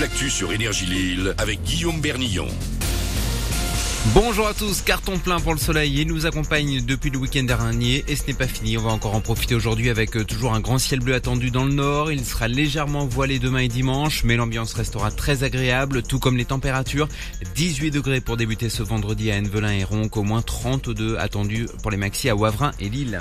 l'actu sur Énergie Lille avec Guillaume Bernillon. Bonjour à tous, carton plein pour le soleil. Il nous accompagne depuis le week-end dernier et ce n'est pas fini. On va encore en profiter aujourd'hui avec euh, toujours un grand ciel bleu attendu dans le nord. Il sera légèrement voilé demain et dimanche, mais l'ambiance restera très agréable, tout comme les températures. 18 degrés pour débuter ce vendredi à Envelin et Ronc, au moins 32 attendus pour les maxi à Wavrin et Lille.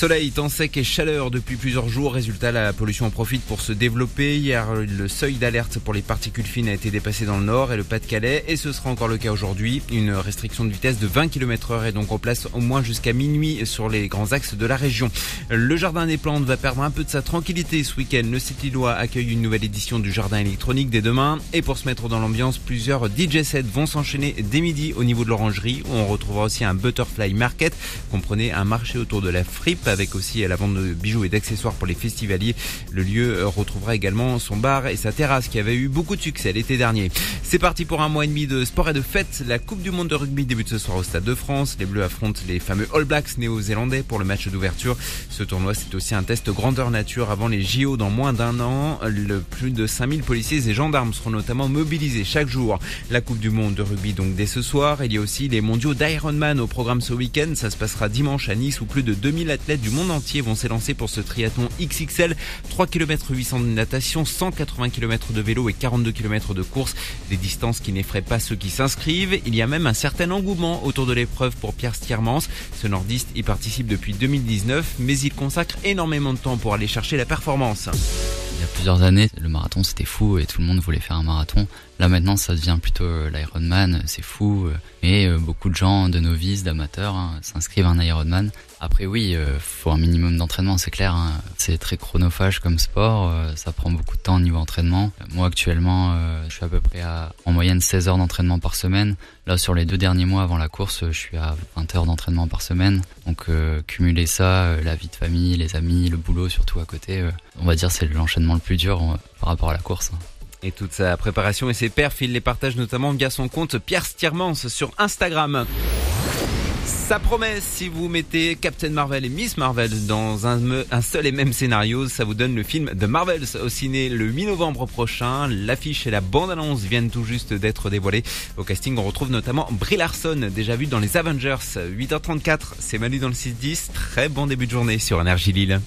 Soleil, temps sec et chaleur depuis plusieurs jours. Résultat, la pollution en profite pour se développer. Hier, le seuil d'alerte pour les particules fines a été dépassé dans le nord et le Pas-de-Calais. Et ce sera encore le cas aujourd'hui. Une restriction de vitesse de 20 km heure est donc en place au moins jusqu'à minuit sur les grands axes de la région. Le Jardin des Plantes va perdre un peu de sa tranquillité ce week-end. Le City-Lois accueille une nouvelle édition du Jardin électronique dès demain. Et pour se mettre dans l'ambiance, plusieurs DJ sets vont s'enchaîner dès midi au niveau de l'orangerie où on retrouvera aussi un Butterfly Market. Comprenez un marché autour de la fripe avec aussi la vente de bijoux et d'accessoires pour les festivaliers. Le lieu euh, retrouvera également son bar et sa terrasse qui avait eu beaucoup de succès l'été dernier. C'est parti pour un mois et demi de sport et de fête. La Coupe du Monde de rugby débute ce soir au Stade de France. Les Bleus affrontent les fameux All Blacks néo-zélandais pour le match d'ouverture. Ce tournoi, c'est aussi un test grandeur nature avant les JO dans moins d'un an. Le plus de 5000 policiers et gendarmes seront notamment mobilisés chaque jour. La Coupe du Monde de rugby donc dès ce soir. Il y a aussi les mondiaux d'Ironman au programme ce week-end. Ça se passera dimanche à Nice où plus de 2000 athlètes du monde entier vont s'élancer pour ce triathlon XXL. 3 km 800 de natation, 180 km de vélo et 42 km de course. Des distances qui n'effraient pas ceux qui s'inscrivent. Il y a même un certain engouement autour de l'épreuve pour Pierre Stiermans. Ce nordiste y participe depuis 2019, mais il consacre énormément de temps pour aller chercher la performance. Plusieurs années, le marathon c'était fou et tout le monde voulait faire un marathon. Là maintenant ça devient plutôt euh, l'Ironman, c'est fou. euh, euh, beaucoup de gens, de novices, d'amateurs hein, s'inscrivent à un Ironman. Après oui, euh, faut un minimum d'entraînement, c'est clair. hein. C'est très chronophage comme sport, euh, ça prend beaucoup de temps au niveau entraînement. Moi actuellement, euh, je suis à peu près à en moyenne 16 heures d'entraînement par semaine. Là sur les deux derniers mois avant la course, je suis à 20 heures d'entraînement par semaine. Donc euh, cumuler ça, euh, la vie de famille, les amis, le boulot surtout à côté, euh, on va dire c'est l'enchaînement le plus dur euh, par rapport à la course. Et toute sa préparation et ses perfs, il les partage notamment via son compte Pierre Stiermans sur Instagram. Sa promesse, si vous mettez Captain Marvel et Miss Marvel dans un, seul et même scénario, ça vous donne le film The Marvels au ciné le 8 novembre prochain. L'affiche et la bande-annonce viennent tout juste d'être dévoilées. Au casting, on retrouve notamment Brie Larson, déjà vue dans les Avengers. 8h34, c'est Manu dans le 6-10. Très bon début de journée sur Énergie Lille.